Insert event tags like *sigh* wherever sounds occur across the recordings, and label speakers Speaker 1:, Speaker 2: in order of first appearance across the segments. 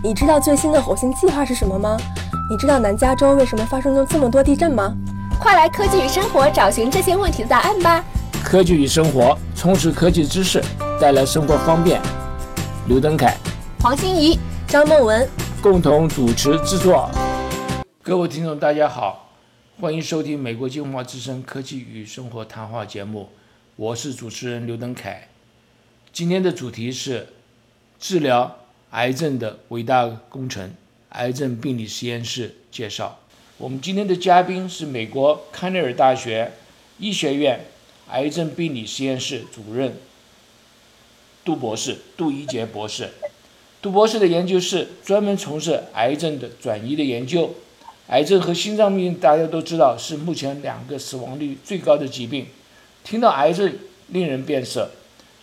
Speaker 1: 你知道最新的火星计划是什么吗？你知道南加州为什么发生了这么多地震吗？
Speaker 2: 快来科技与生活找寻这些问题的答案吧！
Speaker 3: 科技与生活，充实科技知识，带来生活方便。刘登凯、
Speaker 2: 黄欣怡、
Speaker 1: 张梦文
Speaker 3: 共同主持制作。各位听众，大家好，欢迎收听美国金华之声科技与生活谈话节目，我是主持人刘登凯。今天的主题是治疗癌症的伟大工程——癌症病理实验室介绍。我们今天的嘉宾是美国康奈尔大学医学院癌症病理实验室主任杜博士，杜一杰博士。杜博士的研究室专门从事癌症的转移的研究。癌症和心脏病大家都知道是目前两个死亡率最高的疾病。听到癌症令人变色，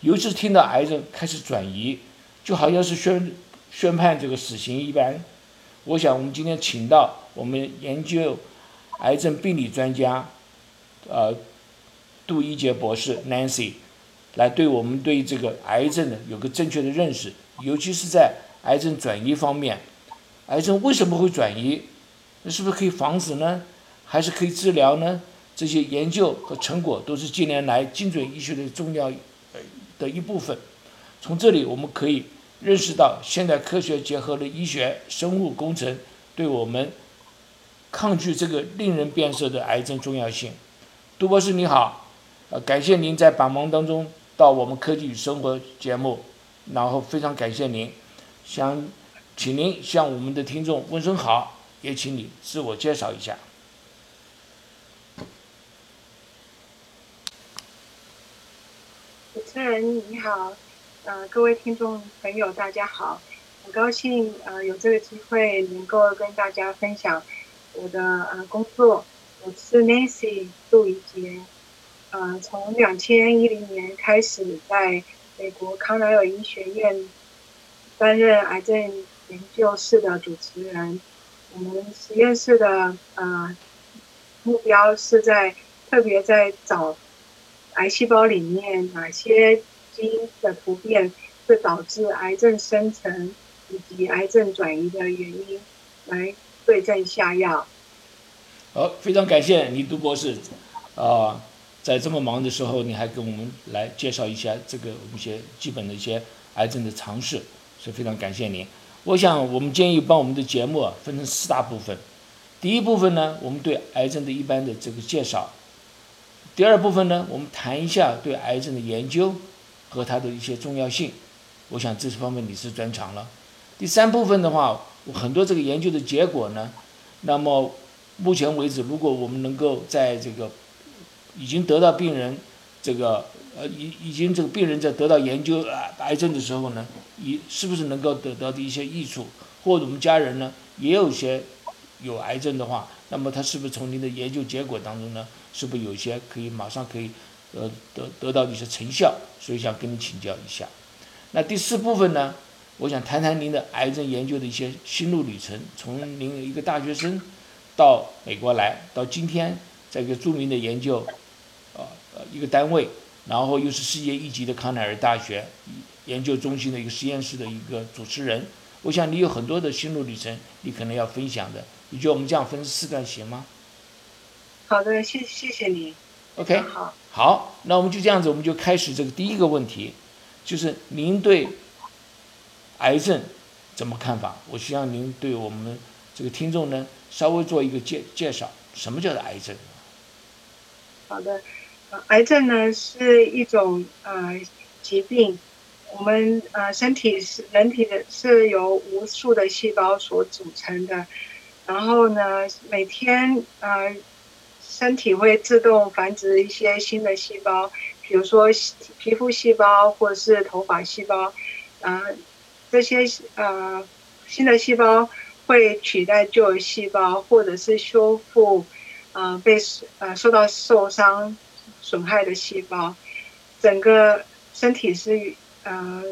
Speaker 3: 尤其是听到癌症开始转移，就好像是宣宣判这个死刑一般。我想我们今天请到我们研究癌症病理专家，呃，杜一杰博士 Nancy，来对我们对这个癌症的有个正确的认识，尤其是在癌症转移方面，癌症为什么会转移？那是不是可以防止呢？还是可以治疗呢？这些研究和成果都是近年来精准医学的重要呃的一部分。从这里我们可以认识到，现代科学结合了医学、生物工程，对我们抗拒这个令人变色的癌症重要性。杜博士你好，呃，感谢您在百忙当中到我们科技与生活节目，然后非常感谢您，想请您向我们的听众问声好。也请你自我介绍一下。
Speaker 4: 主持人你好，呃，各位听众朋友大家好，很高兴呃有这个机会能够跟大家分享我的呃工作。我是 Nancy 杜怡杰，呃，从两千一零年开始在美国康奈尔医学院担任癌症研究室的主持人。我们实验室的呃目标是在特别在找癌细胞里面哪些基因的突变是导致癌症生成以及癌症转移的原因，来对症下药。
Speaker 3: 好，非常感谢倪杜博士啊，在这么忙的时候，你还跟我们来介绍一下这个我们一些基本的一些癌症的常识，所以非常感谢您。我想，我们建议把我们的节目啊分成四大部分。第一部分呢，我们对癌症的一般的这个介绍；第二部分呢，我们谈一下对癌症的研究和它的一些重要性。我想这是方面你是专长了。第三部分的话，很多这个研究的结果呢，那么目前为止，如果我们能够在这个已经得到病人这个。呃，已已经这个病人在得到研究啊癌症的时候呢，你是不是能够得到的一些益处？或者我们家人呢也有些有癌症的话，那么他是不是从您的研究结果当中呢，是不是有些可以马上可以得得得到一些成效？所以想跟你请教一下。那第四部分呢，我想谈谈您的癌症研究的一些心路旅程，从您一个大学生到美国来，到今天在一个著名的研究啊呃一个单位。然后又是世界一级的康奈尔大学研究中心的一个实验室的一个主持人，我想你有很多的心路旅程，你可能要分享的。你觉得我们这样分四段行吗？
Speaker 4: 好的，谢谢谢你。
Speaker 3: OK，
Speaker 4: 好，
Speaker 3: 那我们就这样子，我们就开始这个第一个问题，就是您对癌症怎么看法？我希望您对我们这个听众呢稍微做一个介介绍，什么叫做癌症？
Speaker 4: 好的。癌症呢是一种呃疾病，我们呃身体是人体的是由无数的细胞所组成的，然后呢每天呃身体会自动繁殖一些新的细胞，比如说皮肤细胞或者是头发细胞，啊这些呃新的细胞会取代旧的细胞，或者是修复呃被呃受到受伤。损害的细胞，整个身体是呃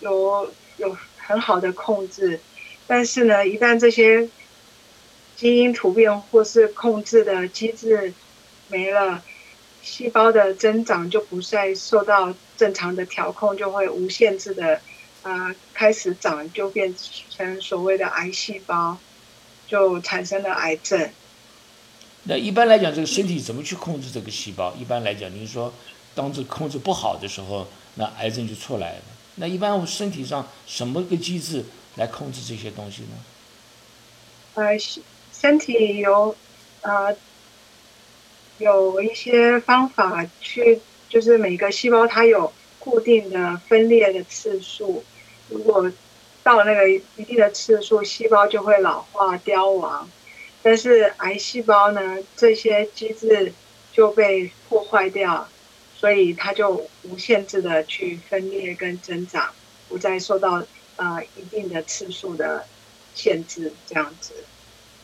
Speaker 4: 有有很好的控制，但是呢，一旦这些基因突变或是控制的机制没了，细胞的增长就不再受到正常的调控，就会无限制的啊开始长，就变成所谓的癌细胞，就产生了癌症。
Speaker 3: 那一般来讲，这个身体怎么去控制这个细胞？一般来讲，您说，当这控制不好的时候，那癌症就出来了。那一般我身体上什么个机制来控制这些东西呢？
Speaker 4: 呃，身体有呃有一些方法去，就是每个细胞它有固定的分裂的次数，如果到那个一定的次数，细胞就会老化凋亡。但是癌细胞呢，这些机制就被破坏掉，所以它就无限制的去分裂跟增长，不再受到呃一定的次数的限制，这样子。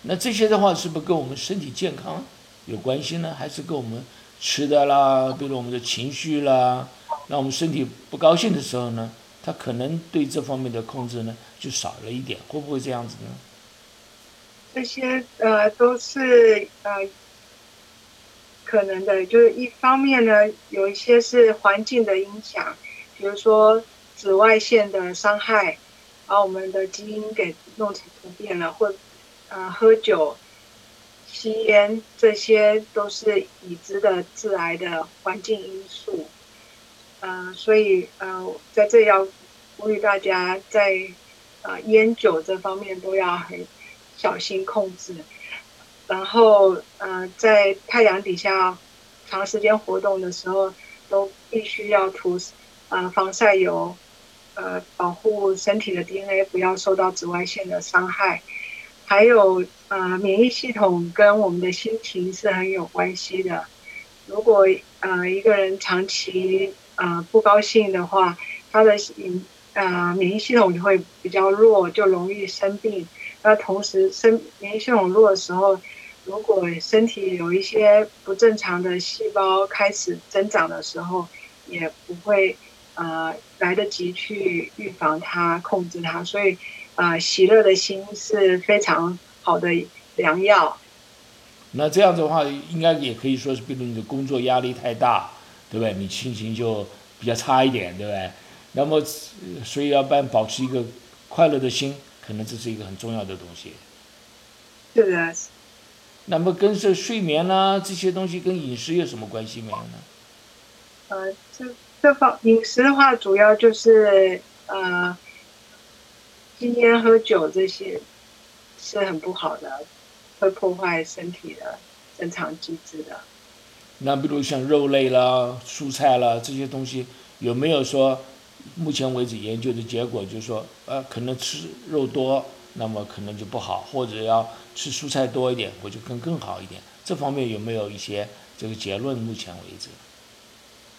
Speaker 3: 那这些的话，是不是跟我们身体健康有关系呢？还是跟我们吃的啦，比如我们的情绪啦，让我们身体不高兴的时候呢，它可能对这方面的控制呢就少了一点，会不会这样子呢？
Speaker 4: 这些呃都是呃可能的，就是一方面呢，有一些是环境的影响，比如说紫外线的伤害，把我们的基因给弄成突变了，或呃喝酒、吸烟，这些都是已知的致癌的环境因素。呃，所以呃在这要呼吁大家，在呃烟酒这方面都要很。小心控制，然后呃，在太阳底下长时间活动的时候，都必须要涂呃防晒油，呃，保护身体的 DNA 不要受到紫外线的伤害。还有呃，免疫系统跟我们的心情是很有关系的。如果呃一个人长期呃不高兴的话，他的呃免疫系统就会比较弱，就容易生病。那同时，身免疫系统弱的时候，如果身体有一些不正常的细胞开始增长的时候，也不会呃来得及去预防它、控制它。所以，呃，喜乐的心是非常好的良药。
Speaker 3: 那这样子的话，应该也可以说是，比如你的工作压力太大，对不对？你心情就比较差一点，对不对？那么，所以要办保持一个快乐的心。可能这是一个很重要的东西。
Speaker 4: 是的。
Speaker 3: 那么跟这睡眠呢这些东西跟饮食有什么关系没有呢？
Speaker 4: 呃，这这方饮食的话，主要就是呃，吸烟喝酒这些是很不好的，会破坏身体的正常机制的。
Speaker 3: 那比如像肉类啦、蔬菜啦这些东西，有没有说？目前为止研究的结果就是说，呃，可能吃肉多，那么可能就不好，或者要吃蔬菜多一点，我就更更好一点。这方面有没有一些这个结论？目前为止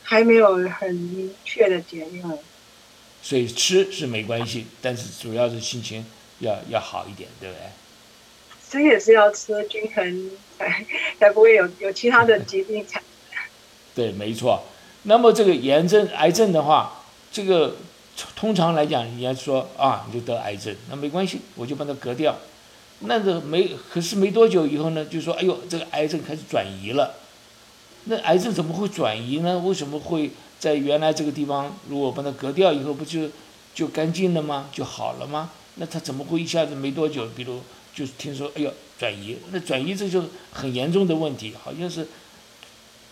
Speaker 4: 还没有很明确的结论。
Speaker 3: 所以吃是没关系，但是主要是心情要要好一点，对不对？
Speaker 4: 吃也是要吃均衡，才才不会有有其他的疾病产生。*laughs*
Speaker 3: 对，没错。那么这个炎症、癌症的话。这个通常来讲，人家说啊，你就得癌症，那没关系，我就把它割掉。那个没，可是没多久以后呢，就说哎呦，这个癌症开始转移了。那癌症怎么会转移呢？为什么会在原来这个地方，如果把它割掉以后，不就就干净了吗？就好了吗？那它怎么会一下子没多久，比如就听说哎呦转移？那转移这就很严重的问题，好像是。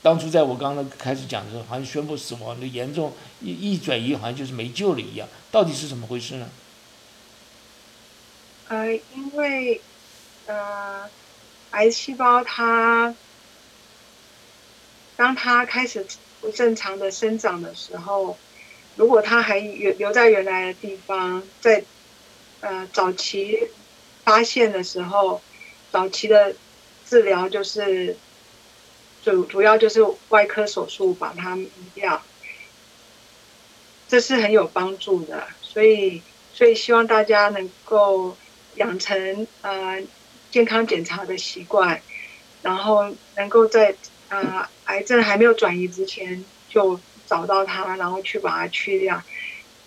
Speaker 3: 当初在我刚刚开始讲的时候，好像宣布死亡的严重一一转移，好像就是没救了一样。到底是怎么回事呢？
Speaker 4: 呃，因为呃，癌细胞它当它开始不正常的生长的时候，如果它还留留在原来的地方，在呃早期发现的时候，早期的治疗就是。主主要就是外科手术把它移掉，这是很有帮助的。所以，所以希望大家能够养成呃健康检查的习惯，然后能够在呃癌症还没有转移之前就找到它，然后去把它去掉。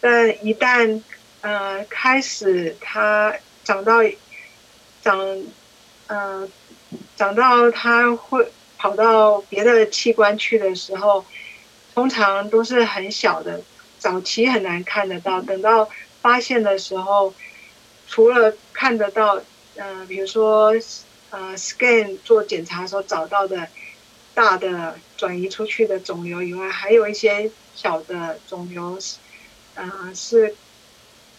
Speaker 4: 但一旦呃开始它长到长呃长到它会。跑到别的器官去的时候，通常都是很小的，早期很难看得到。等到发现的时候，除了看得到，呃，比如说呃 scan 做检查的时候找到的大的转移出去的肿瘤以外，还有一些小的肿瘤，呃，是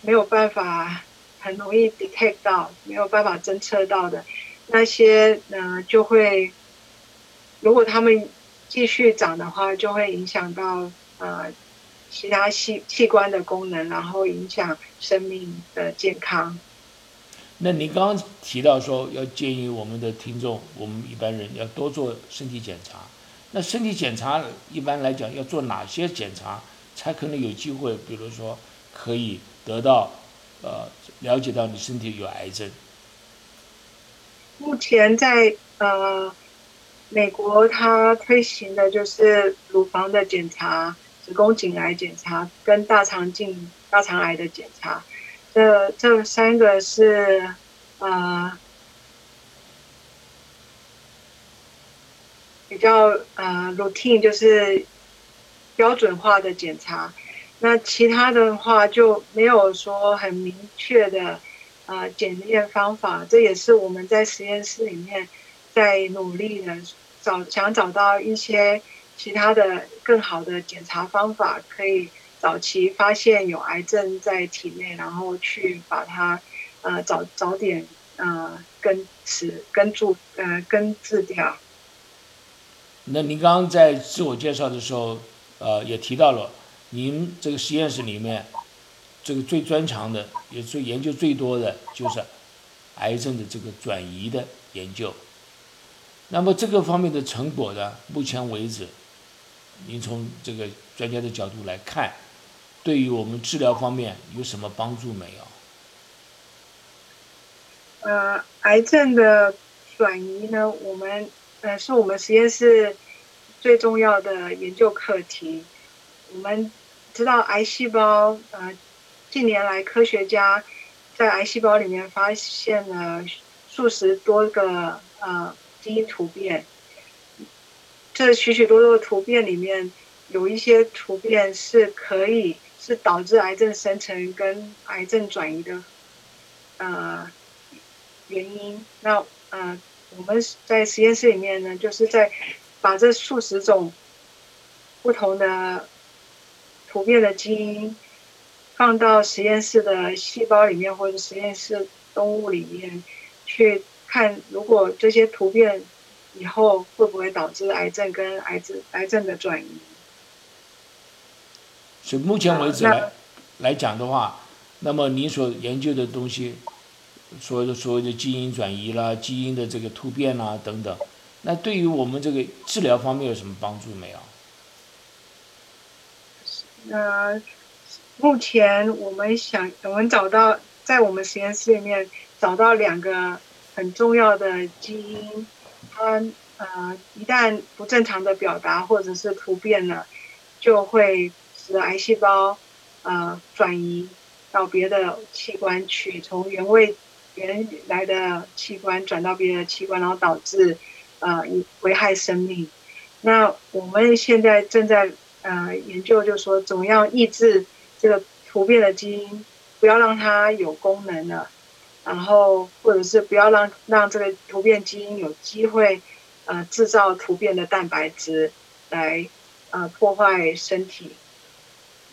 Speaker 4: 没有办法很容易 detect 到，没有办法侦测到的那些，呢，就会如果他们继续长的话，就会影响到呃。其他器器官的功能，然后影响生命的健康。
Speaker 3: 那您刚刚提到说，要建议我们的听众，我们一般人要多做身体检查。那身体检查一般来讲要做哪些检查，才可能有机会？比如说，可以得到呃了解到你身体有癌症。
Speaker 4: 目前在呃美国，它推行的就是乳房的检查。子宫颈癌检查跟大肠镜、大肠癌的检查，这这三个是呃比较呃 routine，就是标准化的检查。那其他的话就没有说很明确的呃检验方法。这也是我们在实验室里面在努力的找，想找到一些。其他的更好的检查方法，可以早期发现有癌症在体内，然后去把它，呃，早早点呃根治根住呃根治掉。
Speaker 3: 那您刚刚在自我介绍的时候，呃，也提到了您这个实验室里面，这个最专长的，也最研究最多的就是癌症的这个转移的研究。那么这个方面的成果呢，目前为止。您从这个专家的角度来看，对于我们治疗方面有什么帮助没有？
Speaker 4: 呃，癌症的转移呢，我们呃是我们实验室最重要的研究课题。我们知道癌细胞，呃，近年来科学家在癌细胞里面发现了数十多个呃基因突变。这许许多多的突变里面，有一些突变是可以是导致癌症生成跟癌症转移的，呃，原因。那呃，我们在实验室里面呢，就是在把这数十种不同的突变的基因放到实验室的细胞里面或者实验室动物里面去看，如果这些突变。以后会不会导致癌症跟癌症癌症的转移？
Speaker 3: 所以目前为止来来讲的话，那么你所研究的东西，所谓的所谓的基因转移啦、基因的这个突变啦等等，那对于我们这个治疗方面有什么帮助没有？
Speaker 4: 那目前我们想，我们找到在我们实验室里面找到两个很重要的基因。它呃，一旦不正常的表达或者是突变了，就会使癌细胞呃转移到别的器官去，从原位原来的器官转到别的器官，然后导致呃危害生命。那我们现在正在呃研究，就是说怎么样抑制这个突变的基因，不要让它有功能了。然后，或者是不要让让这个突变基因有机会，呃，制造突变的蛋白质来，呃，破坏身体。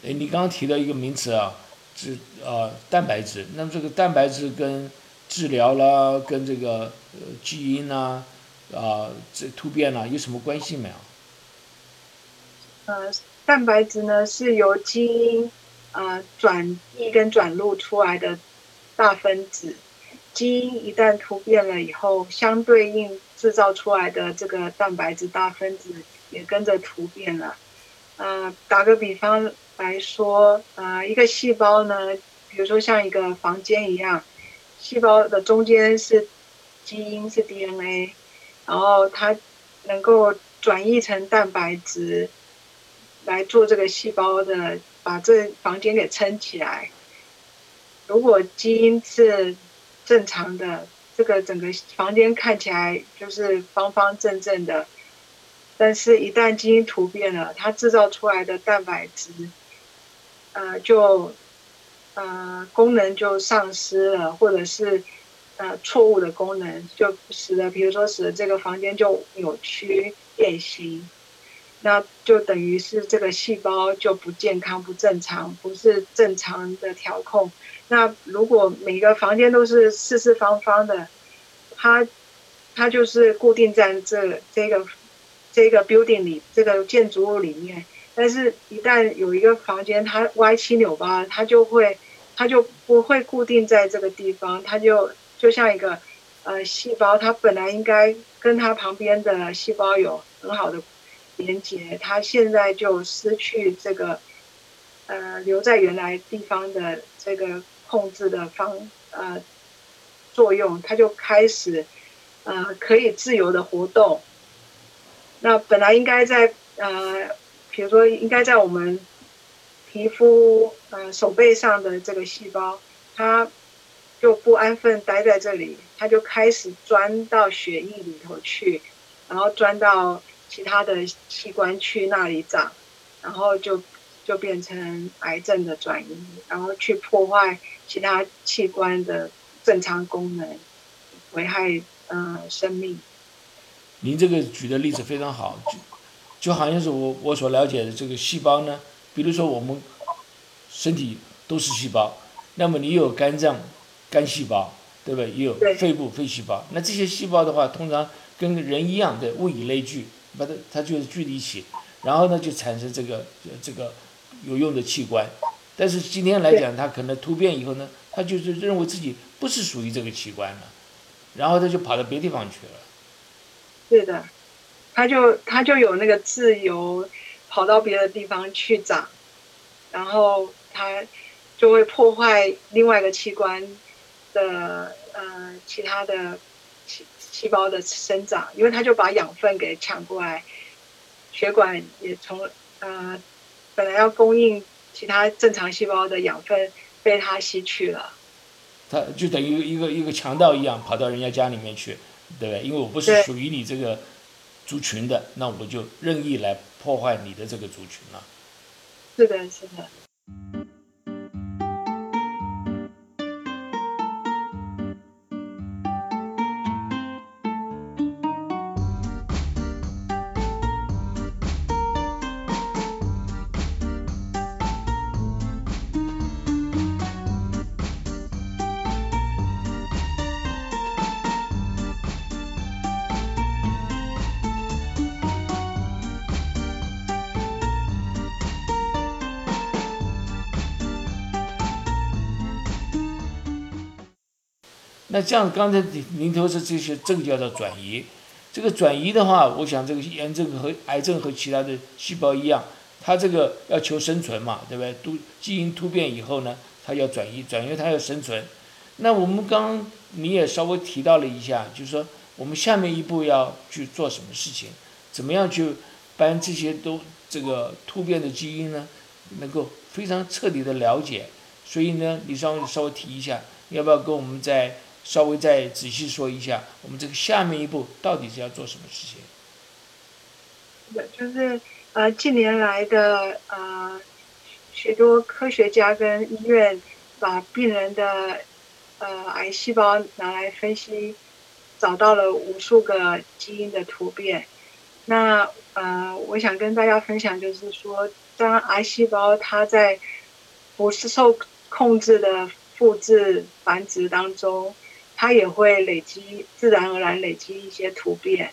Speaker 3: 哎，你刚刚提到一个名词啊，是呃蛋白质。那么这个蛋白质跟治疗啦，跟这个呃基因呐，啊这突变啦有什么关系没有？
Speaker 4: 呃，蛋白质呢是由基因呃转译跟转录出来的大分子。基因一旦突变了以后，相对应制造出来的这个蛋白质大分子也跟着突变了。呃，打个比方来说，呃，一个细胞呢，比如说像一个房间一样，细胞的中间是基因是 DNA，然后它能够转译成蛋白质来做这个细胞的，把这房间给撑起来。如果基因是正常的这个整个房间看起来就是方方正正的，但是一旦基因突变了，它制造出来的蛋白质，呃，就呃功能就丧失了，或者是呃错误的功能，就使得比如说使得这个房间就扭曲变形，那就等于是这个细胞就不健康、不正常，不是正常的调控。那如果每个房间都是四四方方的，它它就是固定在这这个这个 building 里，这个建筑物里面。但是，一旦有一个房间它歪七扭八，它就会它就不会固定在这个地方，它就就像一个呃细胞，它本来应该跟它旁边的细胞有很好的连接，它现在就失去这个呃留在原来地方的这个。控制的方呃作用，它就开始呃可以自由的活动。那本来应该在呃，比如说应该在我们皮肤呃手背上的这个细胞，它就不安分待在这里，它就开始钻到血液里头去，然后钻到其他的器官去那里长，然后就就变成癌症的转移，然后去破坏。其他器官的正常功能，危害嗯生命。
Speaker 3: 您这个举的例子非常好，就就好像是我我所了解的这个细胞呢，比如说我们身体都是细胞，那么你有肝脏肝细胞，对不对？也有肺部肺细胞。那这些细胞的话，通常跟人一样的物以类聚，把它它就是聚在一起，然后呢就产生这个这个有用的器官。但是今天来讲，它可能突变以后呢，它就是认为自己不是属于这个器官了，然后它就跑到别地方去了。
Speaker 4: 对的，他就他就有那个自由跑到别的地方去长，然后他就会破坏另外一个器官的呃其他的细细胞的生长，因为他就把养分给抢过来，血管也从呃本来要供应。其他正常细胞的养分被它吸取了，
Speaker 3: 他就等于一个一个强盗一样跑到人家家里面去，对不对？因为我不是属于你这个族群的，那我就任意来破坏你的这个族群了。
Speaker 4: 是的，是的。
Speaker 3: 那这样，刚才您说是这些，这个叫做转移。这个转移的话，我想这个炎症和癌症和其他的细胞一样，它这个要求生存嘛，对不对？都基因突变以后呢，它要转移，转移它要生存。那我们刚你也稍微提到了一下，就是说我们下面一步要去做什么事情，怎么样去把这些都这个突变的基因呢，能够非常彻底的了解。所以呢，你稍微稍微提一下，要不要跟我们在？稍微再仔细说一下，我们这个下面一步到底是要做什么事情？
Speaker 4: 对，就是呃，近年来的呃，许多科学家跟医院把病人的呃癌细胞拿来分析，找到了无数个基因的突变。那呃，我想跟大家分享，就是说，当癌细胞它在不是受控制的复制繁殖当中。它也会累积，自然而然累积一些突变，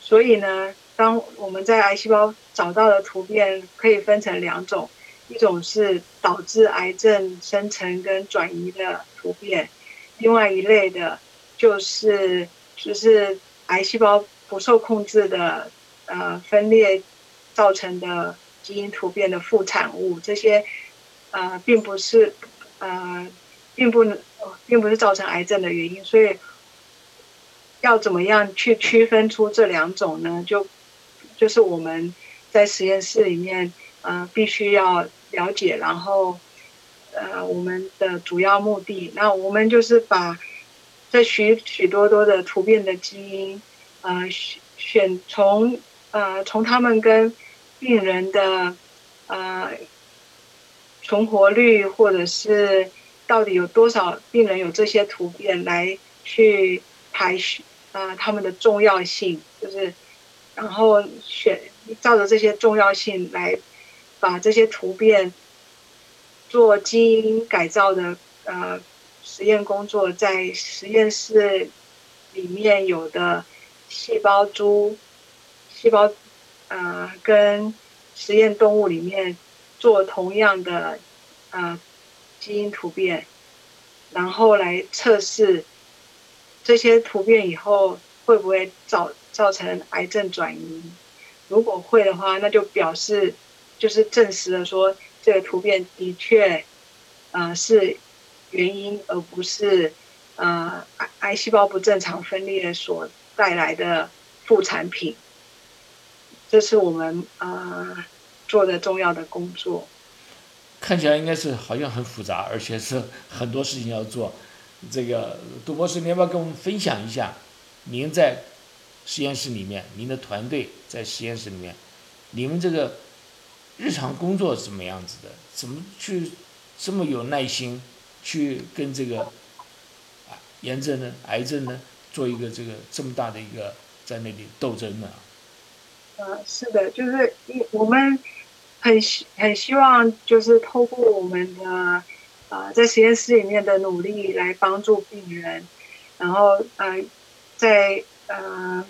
Speaker 4: 所以呢，当我们在癌细胞找到的突变，可以分成两种，一种是导致癌症生成跟转移的突变，另外一类的，就是就是癌细胞不受控制的呃分裂造成的基因突变的副产物，这些呃并不是呃并不能。并不是造成癌症的原因，所以要怎么样去区分出这两种呢？就就是我们在实验室里面，呃，必须要了解，然后呃，我们的主要目的，那我们就是把这许许多多的突变的基因，呃，选从呃从他们跟病人的呃。存活率，或者是到底有多少病人有这些突变，来去排序啊他们的重要性，就是然后选照着这些重要性来把这些突变做基因改造的呃实验工作，在实验室里面有的细胞株、细胞呃跟实验动物里面做同样的呃基因突变，然后来测试这些突变以后会不会造造成癌症转移。如果会的话，那就表示就是证实了说这个突变的确呃是原因，而不是呃癌癌细胞不正常分裂所带来的副产品。这是我们呃做的重要的工作。
Speaker 3: 看起来应该是好像很复杂，而且是很多事情要做。这个杜博士，你要不要跟我们分享一下？您在实验室里面，您的团队在实验室里面，你们这个日常工作是怎么样子的？怎么去这么有耐心去跟这个啊炎症呢、癌症呢做一个这个这么大的一个在那里斗争呢？
Speaker 4: 啊，是的，就是一我们很希很希望，就是透过我们的呃在实验室里面的努力来帮助病人，然后呃在呃，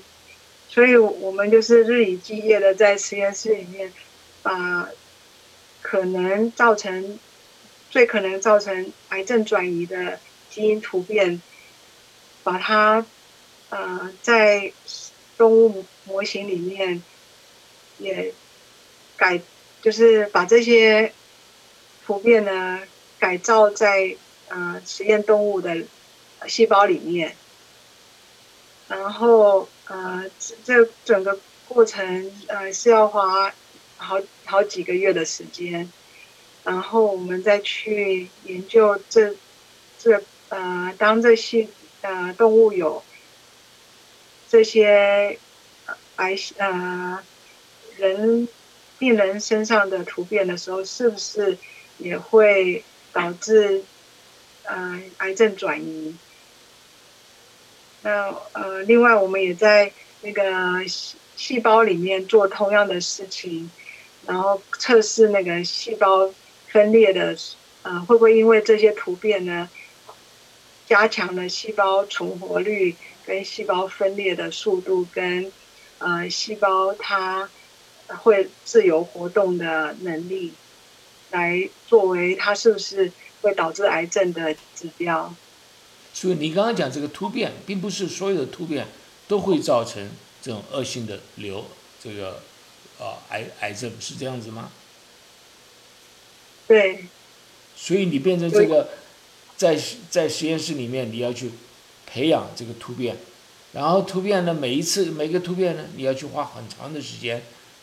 Speaker 4: 所以我们就是日以继夜的在实验室里面把可能造成最可能造成癌症转移的基因突变，把它呃在动物模型里面。也改，就是把这些突变呢改造在呃实验动物的细胞里面，然后呃这整个过程呃是要花好好几个月的时间，然后我们再去研究这这呃当这些呃动物有这些癌呃。人病人身上的突变的时候，是不是也会导致呃癌症转移？那呃，另外我们也在那个细细胞里面做同样的事情，然后测试那个细胞分裂的呃会不会因为这些突变呢，加强了细胞存活率跟细胞分裂的速度跟呃细胞它。会自由活动的能力，来作为它是不是会导致癌症的指标。
Speaker 3: 所以你刚刚讲这个突变，并不是所有的突变都会造成这种恶性的瘤，这个啊癌癌症是这样子吗？
Speaker 4: 对。
Speaker 3: 所以你变成这个，在在实验室里面，你要去培养这个突变，然后突变呢，每一次每个突变呢，你要去花很长的时间。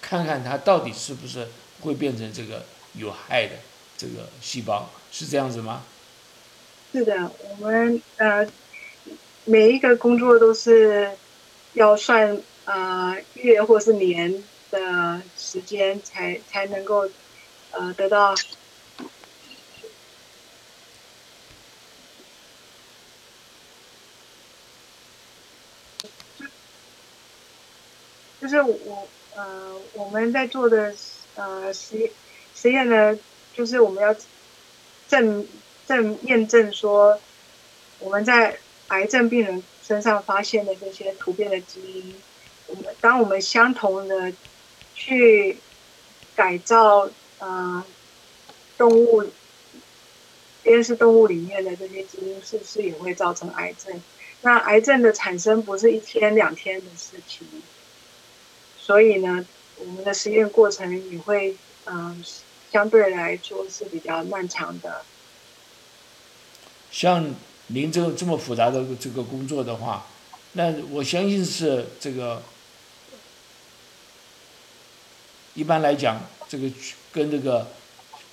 Speaker 3: 看看它到底是不是会变成这个有害的这个细胞，是这样子吗？
Speaker 4: 是的，我们呃每一个工作都是要算呃月或是年的时间才才能够呃得到，就是我。呃，我们在做的呃实实验呢，就是我们要证证验证说，我们在癌症病人身上发现的这些突变的基因，我们当我们相同的去改造呃动物，实验室动物里面的这些基因，是不是也会造成癌症？那癌症的产生不是一天两天的事情。所以呢，我们的实验过程也会，嗯，相对来说是比较漫长的。
Speaker 3: 像您这这么复杂的这个工作的话，那我相信是这个，一般来讲，这个跟这个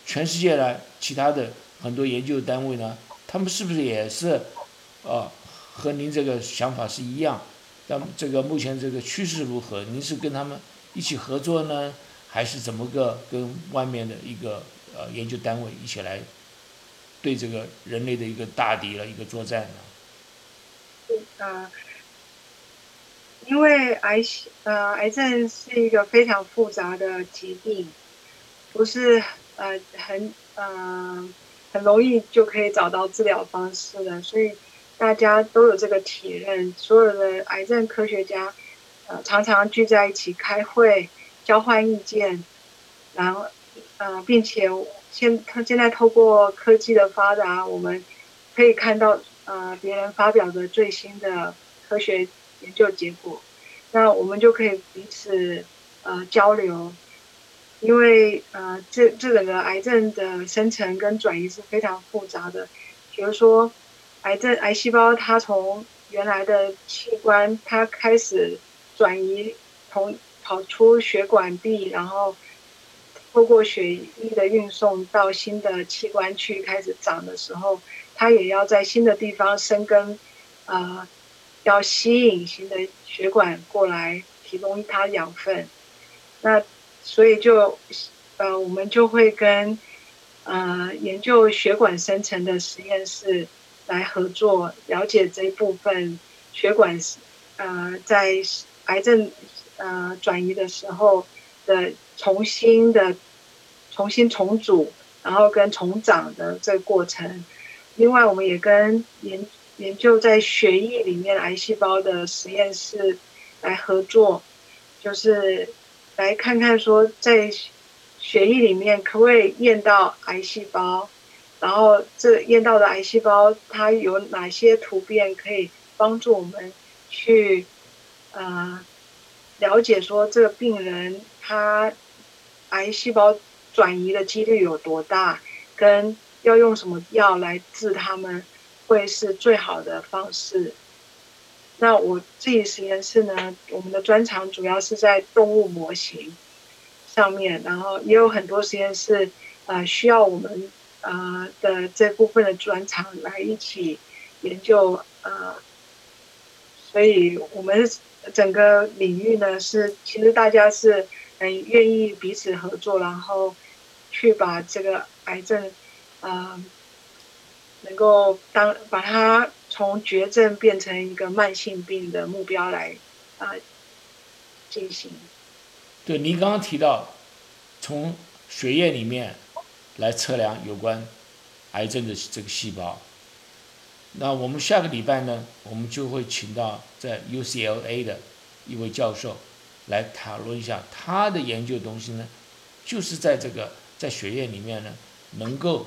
Speaker 3: 全世界的其他的很多研究单位呢，他们是不是也是，呃，和您这个想法是一样？那这个目前这个趋势如何？您是跟他们一起合作呢，还是怎么个跟外面的一个呃研究单位一起来对这个人类的一个大敌了一个作战呢？
Speaker 4: 啊，因为癌呃癌症是一个非常复杂的疾病，不是呃很呃很容易就可以找到治疗方式的，所以大家都有这个体认。所有的癌症科学家呃常常聚在一起开会，交换意见，然后呃并且现现在透过科技的发达，我们可以看到呃别人发表的最新的科学研究结果。那我们就可以彼此呃交流，因为呃这这整个癌症的生成跟转移是非常复杂的。比如说，癌症癌细胞它从原来的器官，它开始转移，从跑出血管壁，然后透过血液的运送到新的器官去开始长的时候，它也要在新的地方生根，呃。要吸引新的血管过来提供它养分，那所以就呃我们就会跟呃研究血管生成的实验室来合作，了解这一部分血管呃在癌症呃转移的时候的重新的重新重组，然后跟重长的这个过程。另外，我们也跟研研究在血液里面癌细胞的实验室来合作，就是来看看说在血液里面可不可以验到癌细胞，然后这验到的癌细胞它有哪些突变可以帮助我们去呃了解说这个病人他癌细胞转移的几率有多大，跟要用什么药来治他们。会是最好的方式。那我自己实验室呢，我们的专长主要是在动物模型上面，然后也有很多实验室，呃，需要我们呃的这部分的专长来一起研究，呃，所以我们整个领域呢是，其实大家是很愿意彼此合作，然后去把这个癌症，呃。能够当把它从绝症变成一个慢性病的目标来啊进行。
Speaker 3: 对，您刚刚提到从血液里面来测量有关癌症的这个细胞，那我们下个礼拜呢，我们就会请到在 UCLA 的一位教授来讨论一下他的研究东西呢，就是在这个在血液里面呢能够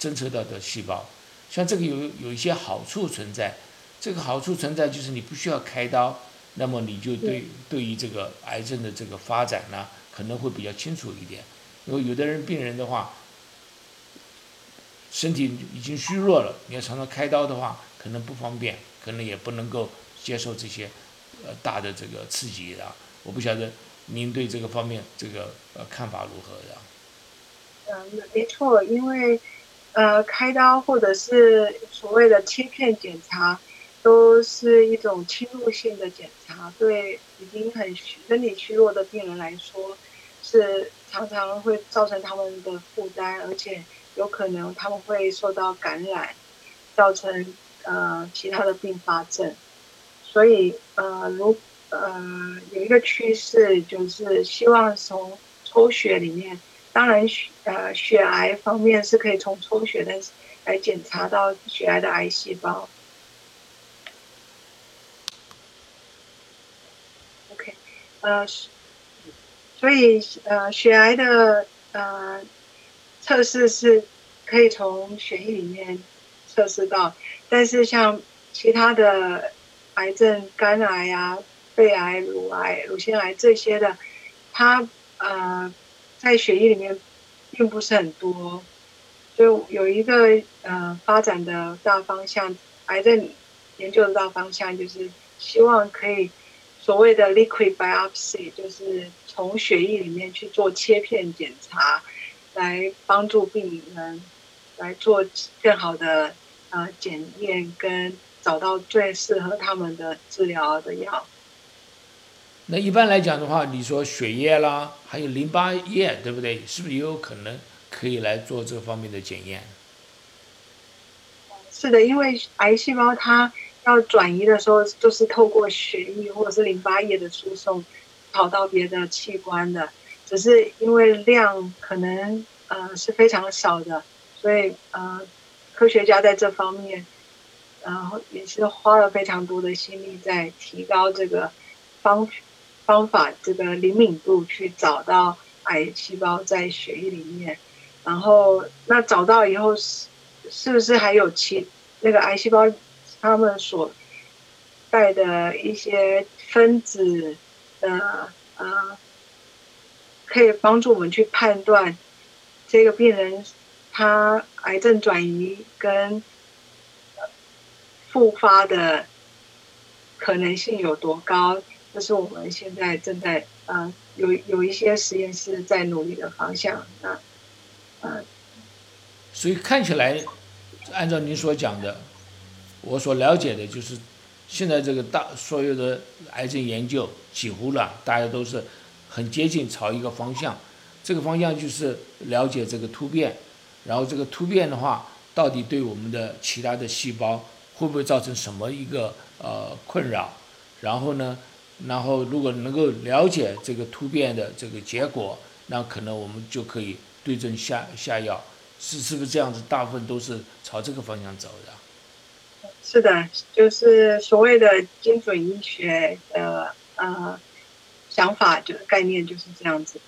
Speaker 3: 侦测到的细胞。像这个有有一些好处存在，这个好处存在就是你不需要开刀，那么你就对对于这个癌症的这个发展呢，可能会比较清楚一点。因为有的人病人的话，身体已经虚弱了，你要常常开刀的话，可能不方便，可能也不能够接受这些呃大的这个刺激的。我不晓得您对这个方面这个呃看法如何的？
Speaker 4: 嗯，没错，因为。呃，开刀或者是所谓的切片检查，都是一种侵入性的检查，对已经很虚身体虚弱的病人来说，是常常会造成他们的负担，而且有可能他们会受到感染，造成呃其他的并发症。所以呃，如呃有一个趋势，就是希望从抽血里面。当然，血呃血癌方面是可以从抽血的来检查到血癌的癌细胞。OK，呃，所以呃血癌的呃测试是可以从血液里面测试到，但是像其他的癌症，肝癌啊、肺癌、乳癌、乳腺癌这些的，它呃。在血液里面，并不是很多，就有一个呃发展的大方向，癌症研究的大方向就是希望可以所谓的 liquid biopsy，就是从血液里面去做切片检查，来帮助病人来做更好的呃检验，跟找到最适合他们的治疗的药。
Speaker 3: 那一般来讲的话，你说血液啦，还有淋巴液，对不对？是不是也有可能可以来做这方面的检验。
Speaker 4: 是的，因为癌细胞它要转移的时候，就是透过血液或者是淋巴液的输送，跑到别的器官的。只是因为量可能呃是非常少的，所以呃科学家在这方面，然后也是花了非常多的心力在提高这个方方法这个灵敏度，去找到癌细胞在血液里面。然后那找到以后是是不是还有其那个癌细胞他们所带的一些分子的呃。可以帮助我们去判断这个病人他癌症转移跟复发的可能性有多高，这是我们现在正在呃有有一些实验室在努力的方向啊，
Speaker 3: 嗯，所以看起来，按照您所讲的，我所了解的就是现在这个大所有的癌症研究几乎了，大家都是。很接近朝一个方向，这个方向就是了解这个突变，然后这个突变的话，到底对我们的其他的细胞会不会造成什么一个呃困扰？然后呢，然后如果能够了解这个突变的这个结果，那可能我们就可以对症下下药，是是不是这样子？大部分都是朝这个方向走的。
Speaker 4: 是的，就是所谓的精准医学的呃。想法就是概念就是这样子，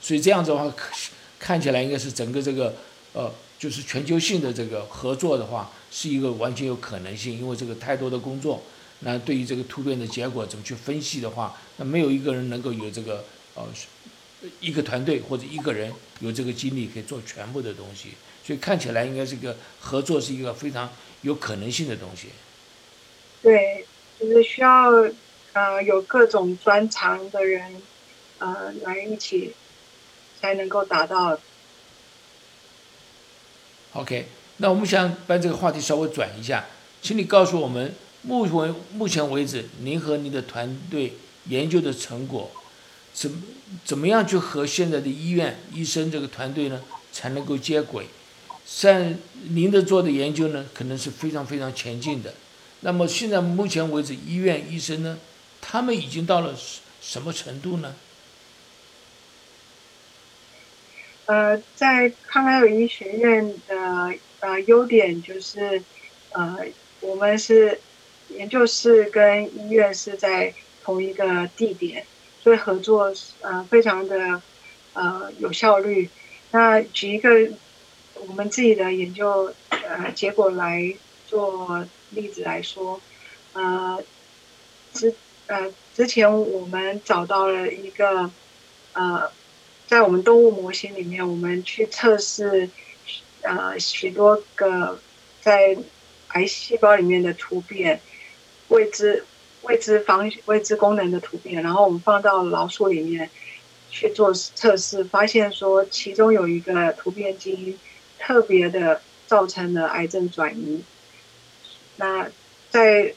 Speaker 3: 所以这样子的话，看起来应该是整个这个呃，就是全球性的这个合作的话，是一个完全有可能性。因为这个太多的工作，那对于这个突变的结果怎么去分析的话，那没有一个人能够有这个呃一个团队或者一个人有这个精力可以做全部的东西。所以看起来应该是个合作是一个非常有可能性的东西。
Speaker 4: 对，就是需要。呃，有各种专长的人，呃，来一起才能够达到。
Speaker 3: OK，那我们想把这个话题稍微转一下，请你告诉我们，目前目前为止，您和您的团队研究的成果，怎怎么样去和现在的医院医生这个团队呢，才能够接轨？像您的做的研究呢，可能是非常非常前进的。那么现在目前为止，医院医生呢？他们已经到了什么程度呢？
Speaker 4: 呃，在康奈尔医学院的呃优点就是，呃，我们是研究室跟医院是在同一个地点，所以合作呃非常的呃有效率。那举一个我们自己的研究呃结果来做例子来说，呃，是。呃，之前我们找到了一个，呃，在我们动物模型里面，我们去测试，呃，许多个在癌细胞里面的突变，未知未知方未知功能的突变，然后我们放到老鼠里面去做测试，发现说其中有一个突变基因特别的造成了癌症转移。那在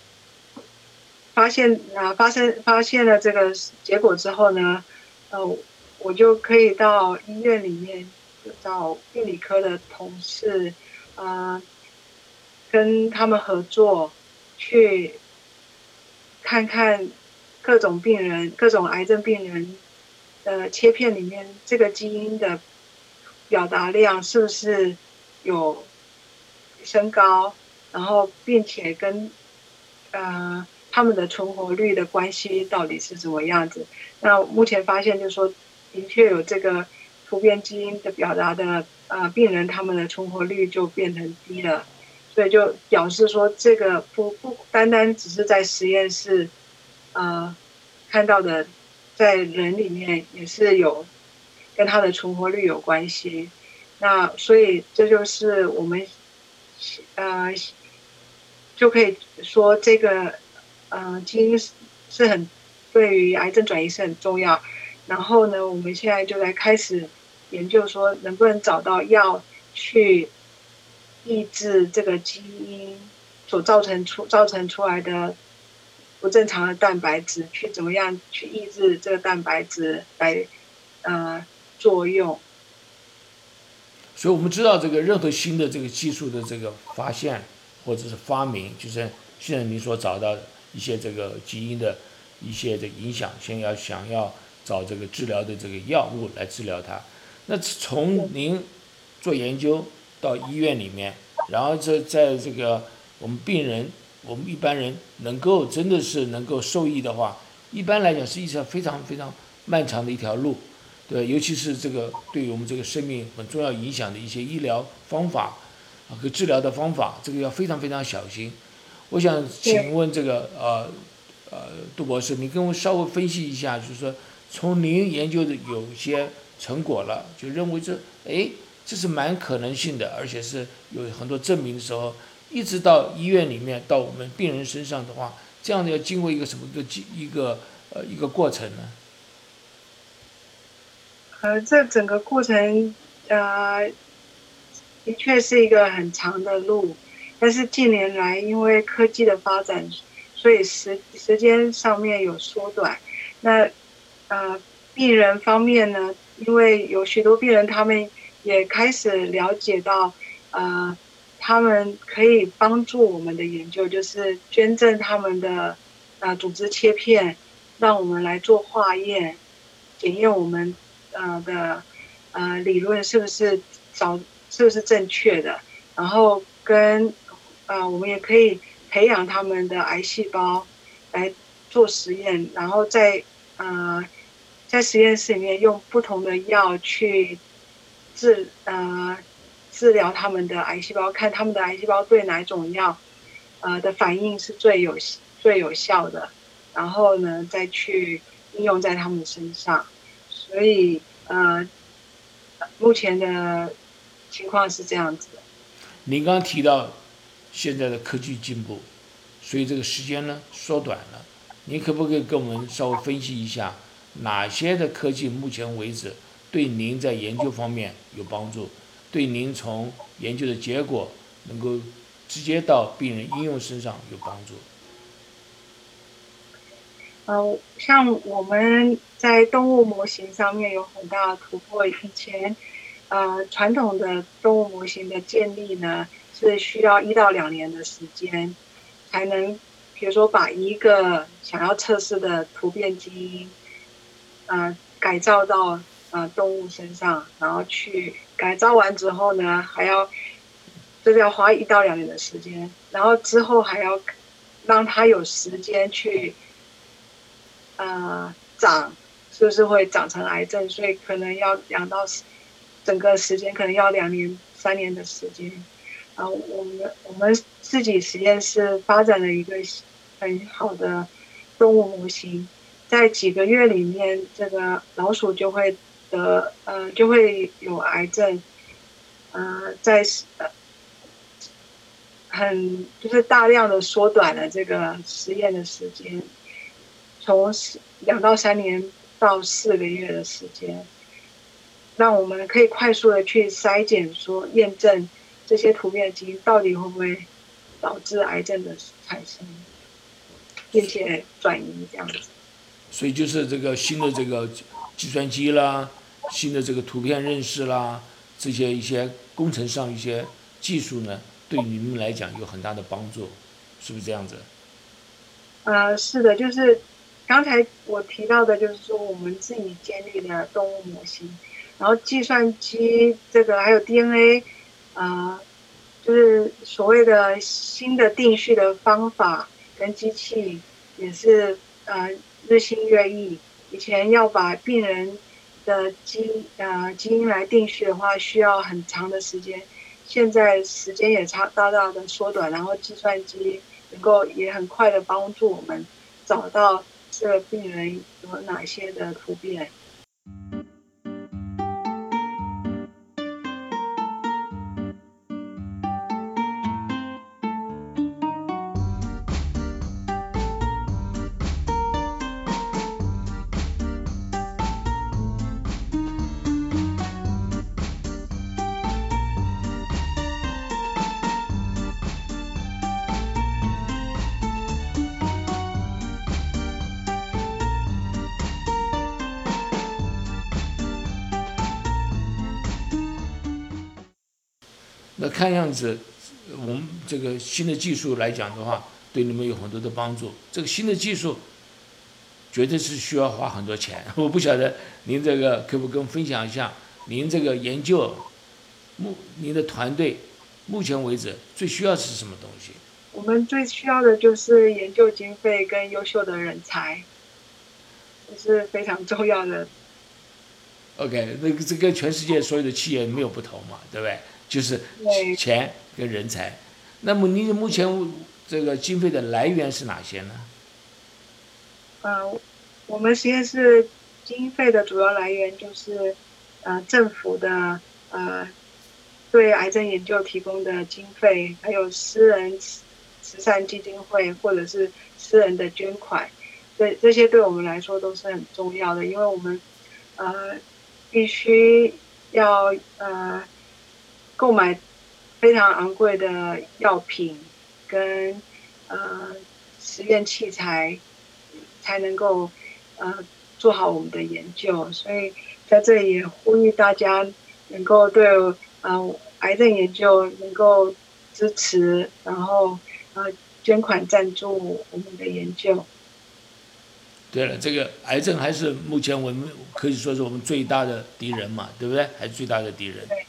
Speaker 4: 发现啊，发生发现了这个结果之后呢，呃，我就可以到医院里面找病理科的同事，啊，跟他们合作，去看看各种病人、各种癌症病人的切片里面这个基因的表达量是不是有升高，然后并且跟呃。他们的存活率的关系到底是怎么样子？那目前发现就是说，的确有这个突变基因的表达的呃病人，他们的存活率就变成低了，所以就表示说，这个不不单单只是在实验室呃看到的，在人里面也是有跟他的存活率有关系。那所以这就是我们呃就可以说这个。嗯，基因是是很对于癌症转移是很重要。然后呢，我们现在就在开始研究说，能不能找到药去抑制这个基因所造成出造成出来的不正常的蛋白质，去怎么样去抑制这个蛋白质来呃作用。
Speaker 3: 所以我们知道这个任何新的这个技术的这个发现或者是发明，就是现在你所找到的一些这个基因的一些的影响，先要想要找这个治疗的这个药物来治疗它。那从您做研究到医院里面，然后这在这个我们病人，我们一般人能够真的是能够受益的话，一般来讲是一条非常非常漫长的一条路，对，尤其是这个对于我们这个生命很重要影响的一些医疗方法啊和治疗的方法，这个要非常非常小心。我想请问这个呃呃杜博士，你跟我稍微分析一下，就是说从您研究的有些。成果了，就认为这，哎，这是蛮可能性的，而且是有很多证明的时候，一直到医院里面，到我们病人身上的话，这样的要经过一个什么个一个呃一个过程呢？
Speaker 4: 呃，这整个过程，呃，的确是一个很长的路，但是近年来因为科技的发展，所以时时间上面有缩短。那，呃，病人方面呢？因为有许多病人，他们也开始了解到，呃，他们可以帮助我们的研究，就是捐赠他们的呃组织切片，让我们来做化验，检验我们呃的呃理论是不是找是不是正确的，然后跟呃我们也可以培养他们的癌细胞来做实验，然后在呃。在实验室里面用不同的药去治呃治疗他们的癌细胞，看他们的癌细胞对哪种药呃的反应是最有最有效的，然后呢再去应用在他们身上。所以呃目前的情况是这样子。
Speaker 3: 您刚刚提到现在的科技进步，所以这个时间呢缩短了。您可不可以跟我们稍微分析一下？哪些的科技目前为止对您在研究方面有帮助？对您从研究的结果能够直接到病人应用身上有帮助？
Speaker 4: 呃，像我们在动物模型上面有很大的突破。以前，呃，传统的动物模型的建立呢，是需要一到两年的时间，才能，比如说把一个想要测试的突变基因。呃，改造到呃动物身上，然后去改造完之后呢，还要就是要花一到两年的时间，然后之后还要让它有时间去呃长，是不是会长成癌症？所以可能要两到整个时间可能要两年三年的时间。啊我们我们自己实验室发展了一个很好的动物模型。在几个月里面，这个老鼠就会得呃就会有癌症，呃在呃很就是大量的缩短了这个实验的时间，从两到三年到四个月的时间，让我们可以快速的去筛检说验证这些突变基因到底会不会导致癌症的产生，并且转移这样子。
Speaker 3: 所以就是这个新的这个计算机啦，新的这个图片认识啦，这些一些工程上一些技术呢，对你们来讲有很大的帮助，是不是这样子？
Speaker 4: 呃，是的，就是刚才我提到的，就是说我们自己建立的动物模型，然后计算机这个还有 DNA，呃，就是所谓的新的定序的方法跟机器也是呃。日新月异，以前要把病人的基呃基因来定序的话，需要很长的时间。现在时间也差大大的缩短，然后计算机能够也很快的帮助我们找到这个病人有哪些的突变。
Speaker 3: 看样子，我们这个新的技术来讲的话，对你们有很多的帮助。这个新的技术绝对是需要花很多钱。*laughs* 我不晓得您这个可不可以跟我们分享一下，您这个研究目您的团队目前为止最需要是什么东西？
Speaker 4: 我们最需要的就是研究经费跟优秀的人才，这是非常重要的。
Speaker 3: OK，那个这跟全世界所有的企业没有不同嘛，对不对？就是钱跟人才。那么你目前这个经费的来源是哪些呢？
Speaker 4: 呃，我们实验室经费的主要来源就是呃政府的呃对癌症研究提供的经费，还有私人慈慈善基金会或者是私人的捐款，这这些对我们来说都是很重要的，因为我们呃必须要呃购买非常昂贵的药品跟呃实验器材。才能够呃做好我们的研究，所以在这里也呼吁大家能够对呃癌症研究能够支持，然后呃捐款赞助我们的研究。
Speaker 3: 对了，这个癌症还是目前我们可以说是我们最大的敌人嘛，对不对？还是最大的敌人。
Speaker 4: 对。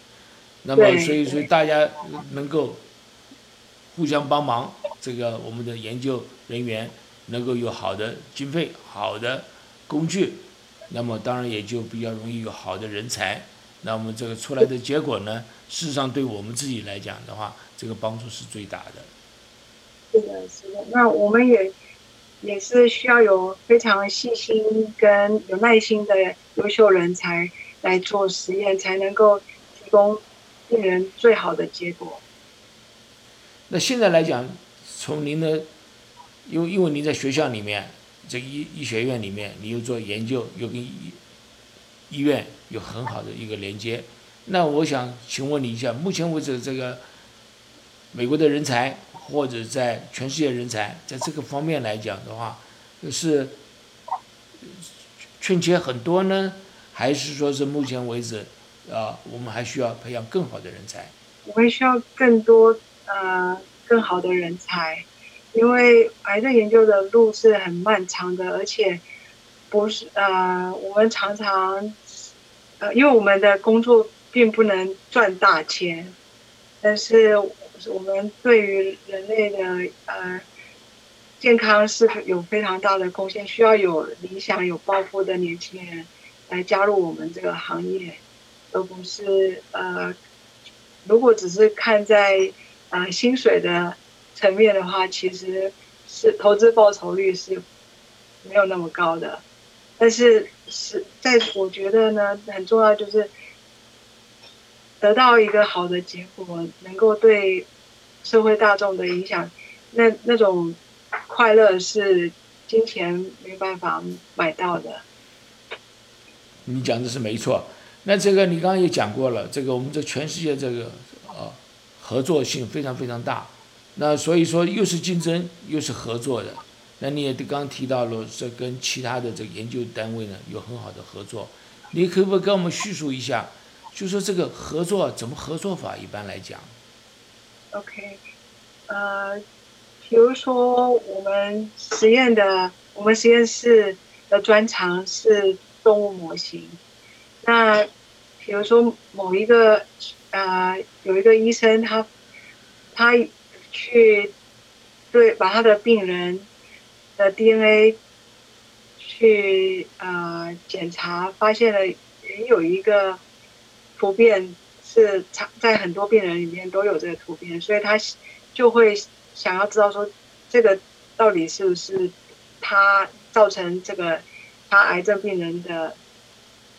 Speaker 3: 那么，
Speaker 4: 所以
Speaker 3: 所以说大家能够互相帮忙，这个我们的研究人员能够有好的经费、好的工具，那么当然也就比较容易有好的人才。那么这个出来的结果呢，事实上对我们自己来讲的话，这个帮助是最大的。
Speaker 4: 是的，是的。那我们也也是需要有非常细心跟有耐心的优秀人才来做实验，才能够提供病人最好的结果。
Speaker 3: 那现在来讲，从您的，因为因为您在学校里面，这医医学院里面，你又做研究，又跟医医院有很好的一个连接。那我想请问你一下，目前为止这个美国的人才，或者在全世界人才，在这个方面来讲的话，是欠缺很多呢，还是说是目前为止，啊，我们还需要培养更好的人才？
Speaker 4: 我们需要更多呃更好的人才，因为癌症研究的路是很漫长的，而且不是呃我们常常呃因为我们的工作并不能赚大钱，但是我们对于人类的呃健康是有非常大的贡献，需要有理想、有抱负的年轻人来加入我们这个行业，而不是呃。如果只是看在呃薪水的层面的话，其实是投资报酬率是没有那么高的。但是是在我觉得呢，很重要就是得到一个好的结果，能够对社会大众的影响，那那种快乐是金钱没办法买到的。
Speaker 3: 你讲的是没错。那这个你刚刚也讲过了，这个我们这全世界这个呃合作性非常非常大，那所以说又是竞争又是合作的。那你也刚刚提到了，这跟其他的这个研究单位呢有很好的合作，你可不可以跟我们叙述一下，就说这个合作怎么合作法？一般来讲
Speaker 4: ，OK，呃，比如说我们实验的，我们实验室的专长是动物模型。那比如说某一个呃有一个医生他他去对把他的病人的 DNA 去呃检查，发现了也有一个突变是常在很多病人里面都有这个突变，所以他就会想要知道说这个到底是不是他造成这个他癌症病人的。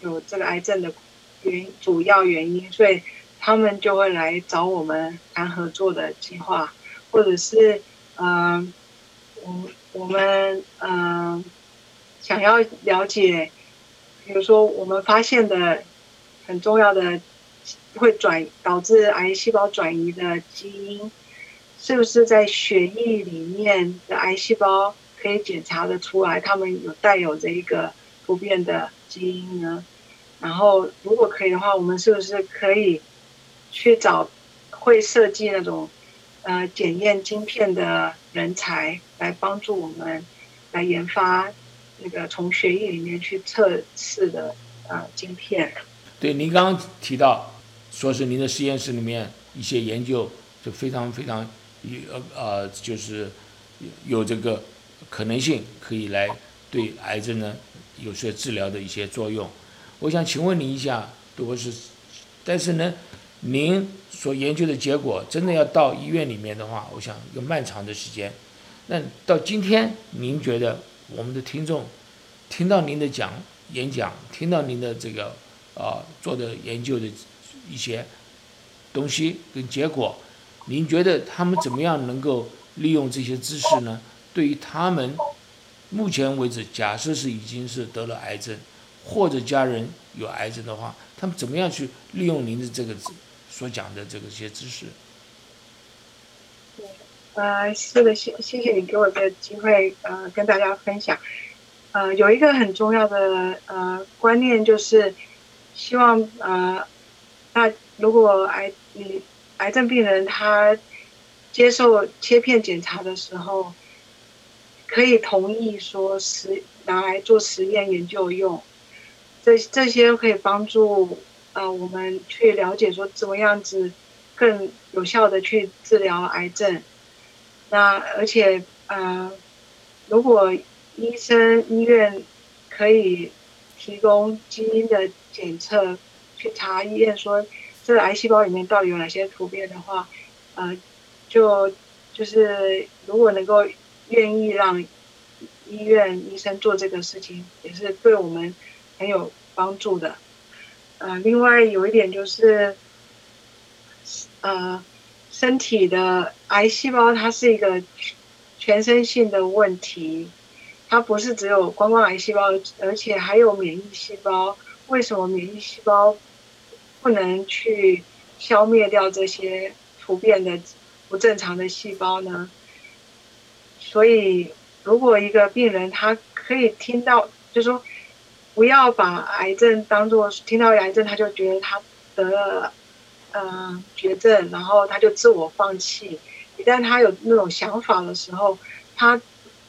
Speaker 4: 有这个癌症的原主要原因，所以他们就会来找我们谈合作的计划，或者是嗯，我我们嗯想要了解，比如说我们发现的很重要的会转导致癌细胞转移的基因，是不是在血液里面的癌细胞可以检查的出来？他们有带有这一个突变的基因呢？然后，如果可以的话，我们是不是可以去找会设计那种呃检验晶片的人才，来帮助我们来研发那个从血液里面去测试的呃晶片。
Speaker 3: 对，您刚刚提到说是您的实验室里面一些研究就非常非常有呃呃就是有这个可能性可以来对癌症呢有些治疗的一些作用。我想请问您一下，如果是，但是呢，您所研究的结果真的要到医院里面的话，我想一个漫长的时间。那到今天，您觉得我们的听众听到您的讲演讲，听到您的这个啊做的研究的一些东西跟结果，您觉得他们怎么样能够利用这些知识呢？对于他们目前为止，假设是已经是得了癌症。或者家人有癌症的话，他们怎么样去利用您的这个所讲的这个些知识？
Speaker 4: 呃，是的，谢谢谢你给我的机会，呃，跟大家分享。呃，有一个很重要的呃观念，就是希望呃，那如果癌你癌症病人他接受切片检查的时候，可以同意说实拿来做实验研究用。这这些可以帮助呃我们去了解说怎么样子更有效的去治疗癌症。那而且呃，如果医生医院可以提供基因的检测，去查验说这个癌细胞里面到底有哪些突变的话，呃，就就是如果能够愿意让医院医生做这个事情，也是对我们。很有帮助的，呃，另外有一点就是，呃，身体的癌细胞它是一个全身性的问题，它不是只有光光癌细胞，而且还有免疫细胞。为什么免疫细胞不能去消灭掉这些突变的不正常的细胞呢？所以，如果一个病人他可以听到，就说。不要把癌症当做听到癌症他就觉得他得了，呃，绝症，然后他就自我放弃。一旦他有那种想法的时候，他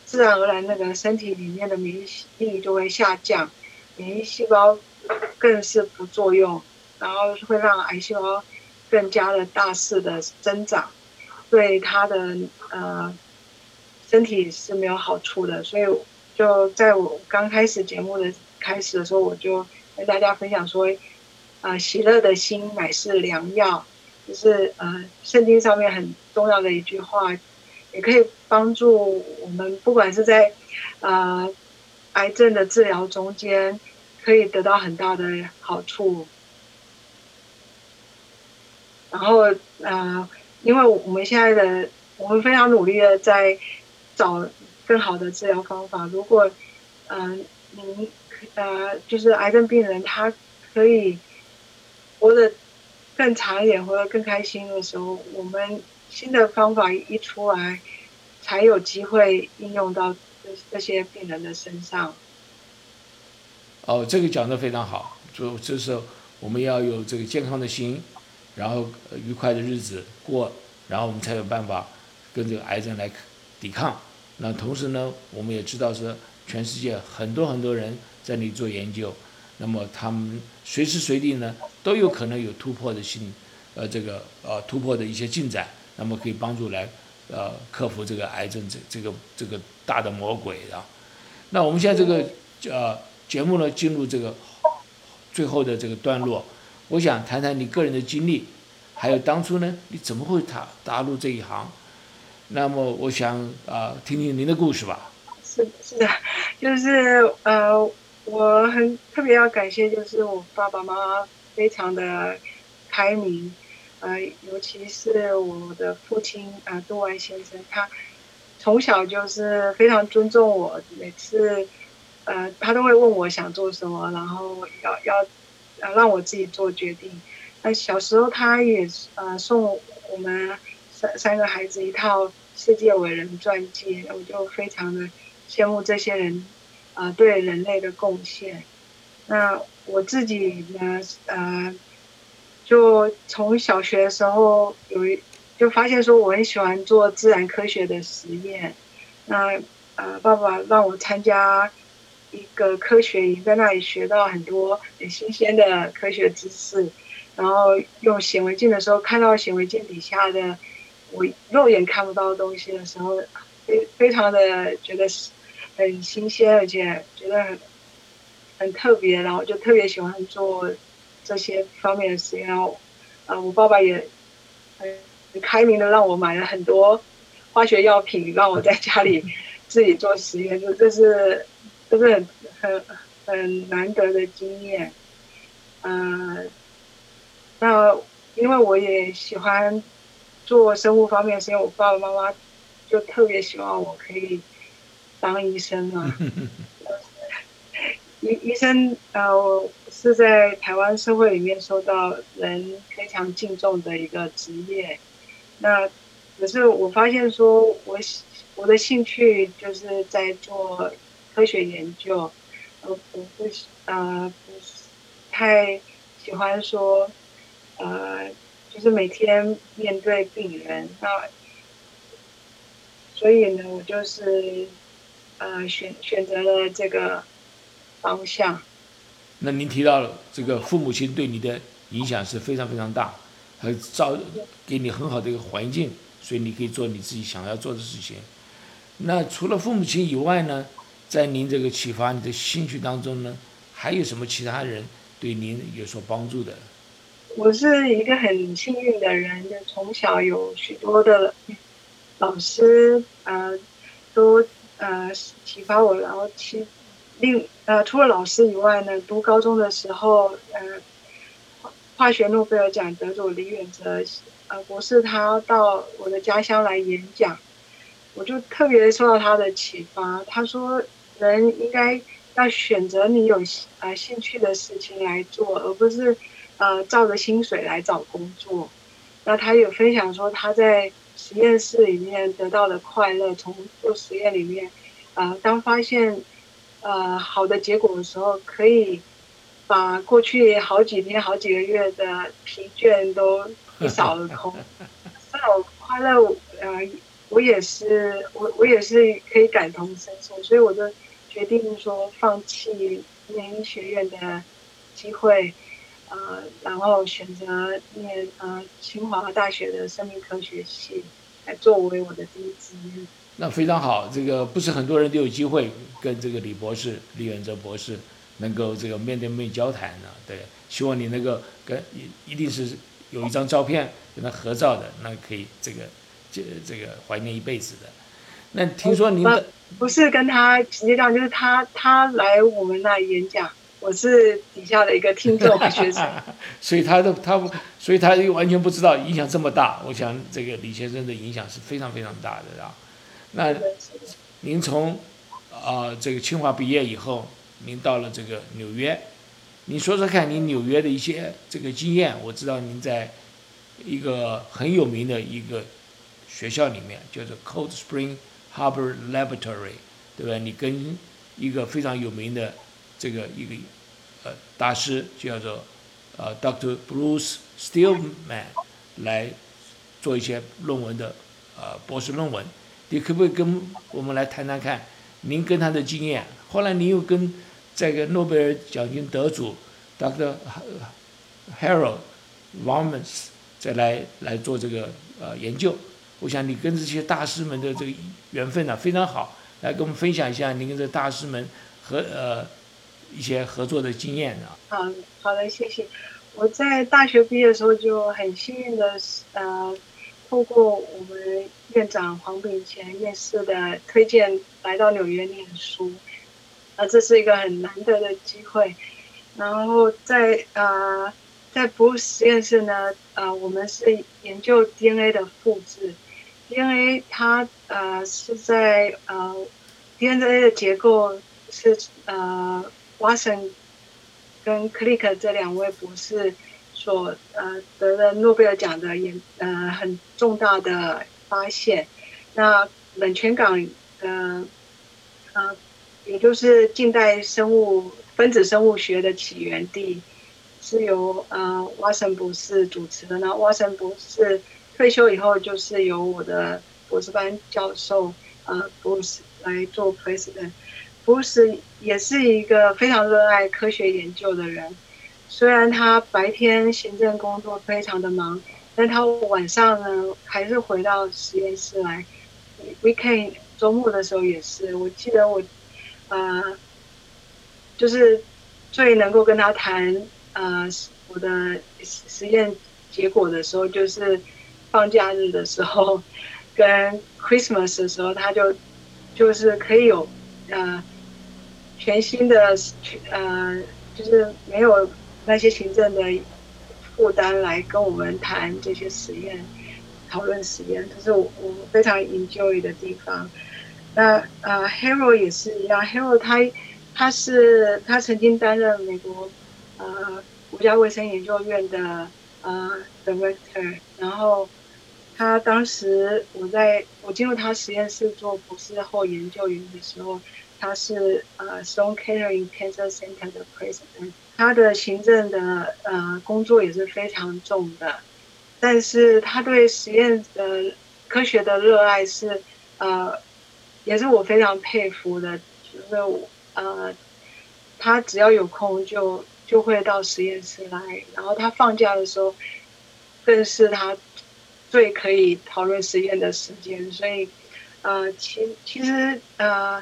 Speaker 4: 自然而然那个身体里面的免疫力就会下降，免疫细胞更是不作用，然后会让癌细胞更加的大肆的增长，对他的呃身体是没有好处的。所以就在我刚开始节目的。开始的时候，我就跟大家分享说，啊，喜乐的心乃是良药，就是呃，圣经上面很重要的一句话，也可以帮助我们，不管是在呃癌症的治疗中间，可以得到很大的好处。然后呃，因为我们现在的我们非常努力的在找更好的治疗方法，如果嗯您。呃，就是癌症病人，他可以活得更长一点，活得更开心的时候，我们新的方法一出来，才有机会应用到这这些病人的身上。
Speaker 3: 哦，这个讲的非常好，就就是我们要有这个健康的心，然后愉快的日子过，然后我们才有办法跟这个癌症来抵抗。那同时呢，我们也知道是全世界很多很多人。在那里做研究，那么他们随时随地呢都有可能有突破的性，呃，这个呃突破的一些进展，那么可以帮助来呃克服这个癌症这这个这个大的魔鬼啊。那我们现在这个呃节目呢进入这个最后的这个段落，我想谈谈你个人的经历，还有当初呢你怎么会踏踏入这一行？那么我想啊听听您的故事吧。
Speaker 4: 是是，就是呃。我很特别要感谢，就是我爸爸妈妈非常的开明，呃，尤其是我的父亲啊，杜安先生，他从小就是非常尊重我，每次呃，他都会问我想做什么，然后要要呃让我自己做决定。那小时候他也呃送我们三三个孩子一套世界伟人传记，我就非常的羡慕这些人。啊，对人类的贡献。那我自己呢？呃，就从小学的时候有一就发现说我很喜欢做自然科学的实验，那呃爸爸让我参加一个科学营，在那里学到很多很新鲜的科学知识，然后用显微镜的时候看到显微镜底下的我肉眼看不到的东西的时候，非非常的觉得很新鲜，而且觉得很很特别，然后就特别喜欢做。这些方面的实验，然后，呃，我爸爸也很很开明的让我买了很多化学药品，让我在家里 *laughs* 自己做实验，就这是这是很很很难得的经验。嗯，那因为我也喜欢做生物方面实验，我爸爸妈妈就特别希望我可以当医生嘛。*laughs* 医医生，呃，我是在台湾社会里面受到人非常敬重的一个职业。那可是我发现说，我我的兴趣就是在做科学研究，呃，我不呃不太喜欢说，呃，就是每天面对病人。那所以呢，我就是呃选选择了这个。方向。
Speaker 3: 那您提到了这个父母亲对你的影响是非常非常大，还造给你很好的一个环境，所以你可以做你自己想要做的事情。那除了父母亲以外呢，在您这个启发你的兴趣当中呢，还有什么其他人对您有所帮助的？
Speaker 4: 我是一个很幸运的人，就从小有许多的老师呃都呃启发我，然后其。另呃，除了老师以外呢，读高中的时候，呃，化学诺贝尔奖得主李远哲，呃，博士他到我的家乡来演讲，我就特别受到他的启发。他说，人应该要选择你有呃兴趣的事情来做，而不是呃照着薪水来找工作。那他有分享说，他在实验室里面得到的快乐，从做实验里面，呃，当发现。呃，好的结果的时候，可以把过去好几天、好几个月的疲倦都一扫而空。*laughs* 这种快乐，呃，我也是，我我也是可以感同身受，所以我就决定说放弃念医学院的机会，呃，然后选择念呃清华大学的生命科学系来作为我的第一志愿。
Speaker 3: 那非常好，这个不是很多人都有机会跟这个李博士、李远哲博士能够这个面对面交谈的。对，希望你能够跟一一定是有一张照片跟他合照的，那可以这个这这个怀念一辈子的。那听说您的
Speaker 4: 不是跟他直接讲，就是他他来我们那演讲，我是底下的一个听众学生，*laughs*
Speaker 3: 所以他的他所以他又完全不知道影响这么大。我想这个李先生的影响是非常非常大的啊。那您从啊这个清华毕业以后，您到了这个纽约，你说说看，您纽约的一些这个经验。我知道您在一个很有名的一个学校里面，叫做 Cold Spring Harbor Laboratory，对吧？你跟一个非常有名的这个一个大师叫做呃 Dr. Bruce Stillman 来做一些论文的呃博士论文。你可不可以跟我们来谈谈看，您跟他的经验？后来您又跟这个诺贝尔奖金得主 Dr. Harold Varmus 再来来做这个呃研究。我想你跟这些大师们的这个缘分呢非常好，来跟我们分享一下您跟这大师们和呃一些合作的经验呢。
Speaker 4: 好好的，谢谢。我在大学毕业的时候就很幸运的呃。透过我们院长黄炳乾院士的推荐，来到纽约念书，啊，这是一个很难得的机会。然后在呃，在 Bruce 实验室呢，呃，我们是研究 DNA 的复制。DNA 它呃是在呃 DNA 的结构是呃 Watson 跟 Click 这两位博士。所呃得了诺贝尔奖的研呃很重大的发现，那冷泉港呃呃也就是近代生物分子生物学的起源地，是由呃瓦森博士主持的。那瓦森博士退休以后，就是由我的博士班教授呃 Bruce 来做 president。Bruce 也是一个非常热爱科学研究的人，虽然他白天行政工作非常的忙，但他晚上呢还是回到实验室来。Weekend 周末的时候也是，我记得我呃就是最能够跟他谈呃我的实验结果的时候，就是放假日的时候跟 Christmas 的时候，他就就是可以有呃。全新的呃，就是没有那些行政的负担来跟我们谈这些实验、讨论实验，这是我我非常 enjoy 的地方。那呃，Hero 也是一样，Hero 他他是他曾经担任美国呃国家卫生研究院的呃 director，然后他当时我在我进入他实验室做博士后研究员的时候。他是呃 Stone Catering Cancer Center 的 President，他的行政的呃工作也是非常重的，但是他对实验的科学的热爱是呃也是我非常佩服的，就是呃他只要有空就就会到实验室来，然后他放假的时候更是他最可以讨论实验的时间，所以呃其其实呃。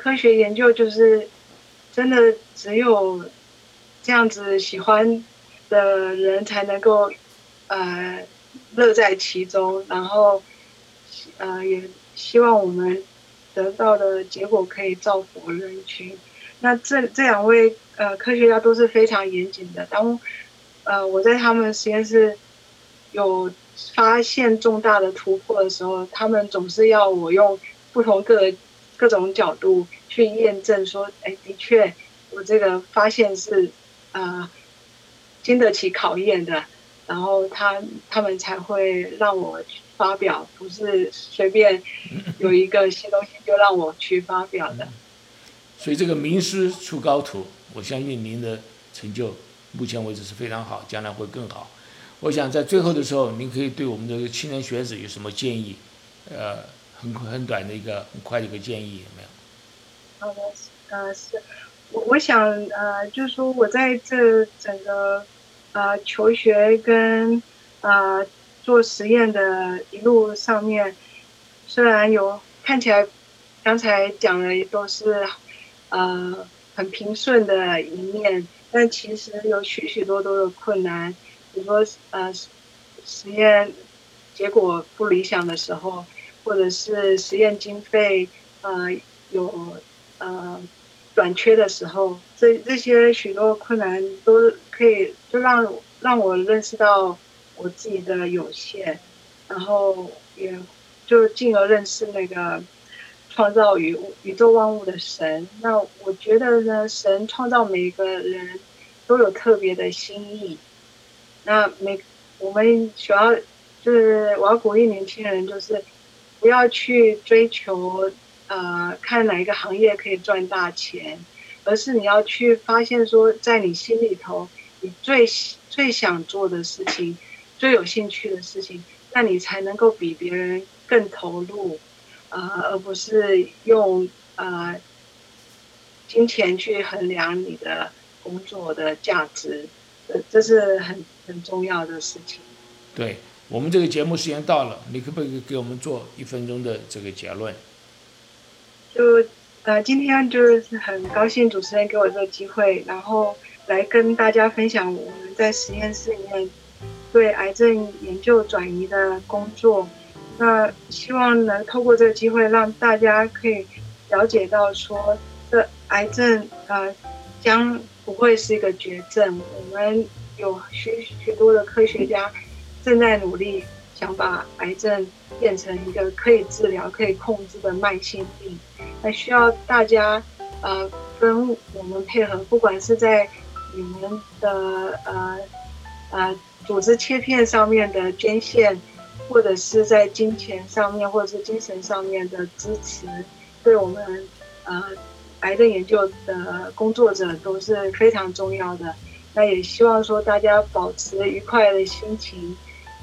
Speaker 4: 科学研究就是真的只有这样子喜欢的人才能够呃乐在其中，然后呃也希望我们得到的结果可以造福人群。那这这两位呃科学家都是非常严谨的。当呃我在他们实验室有发现重大的突破的时候，他们总是要我用不同个。各种角度去验证，说，哎，的确，我这个发现是，啊，经得起考验的，然后他他们才会让我发表，不是随便 *laughs* 有一个新东西就让我去发表的。
Speaker 3: 所以这个名师出高徒，我相信您的成就目前为止是非常好，将来会更好。我想在最后的时候，您可以对我们的青年学子有什么建议？呃。很很短的一个很快的一个建议有没有？
Speaker 4: 好的，呃，是我我想呃，就是说我在这整个呃求学跟呃做实验的一路上面，虽然有看起来刚才讲的都是呃很平顺的一面，但其实有许许多多的困难，比如说呃实验结果不理想的时候。或者是实验经费呃有呃短缺的时候，这这些许多困难都可以就让让我认识到我自己的有限，然后也就进而认识那个创造宇宇宙万物的神。那我觉得呢，神创造每个人都有特别的心意。那每我们主要就是我要鼓励年轻人就是。不要去追求，呃，看哪一个行业可以赚大钱，而是你要去发现说，在你心里头，你最最想做的事情，最有兴趣的事情，那你才能够比别人更投入，呃，而不是用呃金钱去衡量你的工作的价值，呃这是很很重要的事情。
Speaker 3: 对。我们这个节目时间到了，你可不可以给我们做一分钟的这个结论？
Speaker 4: 就呃，今天就是很高兴主持人给我这个机会，然后来跟大家分享我们在实验室里面对癌症研究转移的工作。那希望能透过这个机会，让大家可以了解到说，这癌症呃将不会是一个绝症。我们有许许多的科学家。正在努力想把癌症变成一个可以治疗、可以控制的慢性病，那需要大家呃跟我们配合，不管是在你们的呃呃组织切片上面的捐献，或者是在金钱上面，或者是精神上面的支持，对我们呃癌症研究的工作者都是非常重要的。那也希望说大家保持愉快的心情，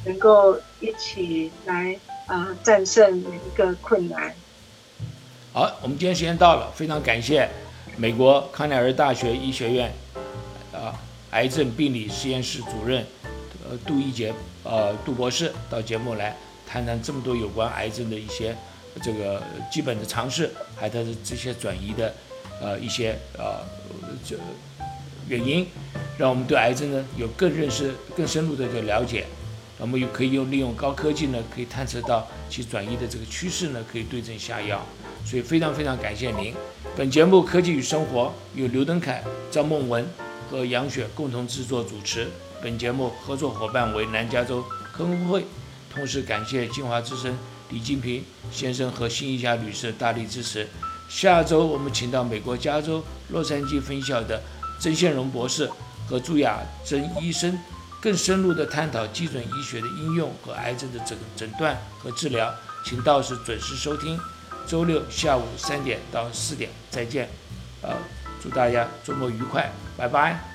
Speaker 4: 能够一起来啊战胜每一个困难。
Speaker 3: 好，我们今天时间到了，非常感谢美国康奈尔大学医学院啊癌症病理实验室主任呃杜一杰呃杜博士到节目来谈谈这么多有关癌症的一些这个基本的常识，还有它的这些转移的呃一些呃这原因，让我们对癌症呢有更认识、更深入的这个了解。我们又可以用利用高科技呢，可以探测到其转移的这个趋势呢，可以对症下药。所以非常非常感谢您。本节目《科技与生活》由刘登凯、张梦文和杨雪共同制作主持。本节目合作伙伴为南加州科工会，同时感谢金华之声李金平先生和新一家女士大力支持。下周我们请到美国加州洛杉矶分校的曾宪荣博士和朱雅珍医生，更深入的探讨基准医学的应用和癌症的诊诊断和治疗。请到时准时收听。周六下午三点到四点再见，呃，祝大家周末愉快，拜拜。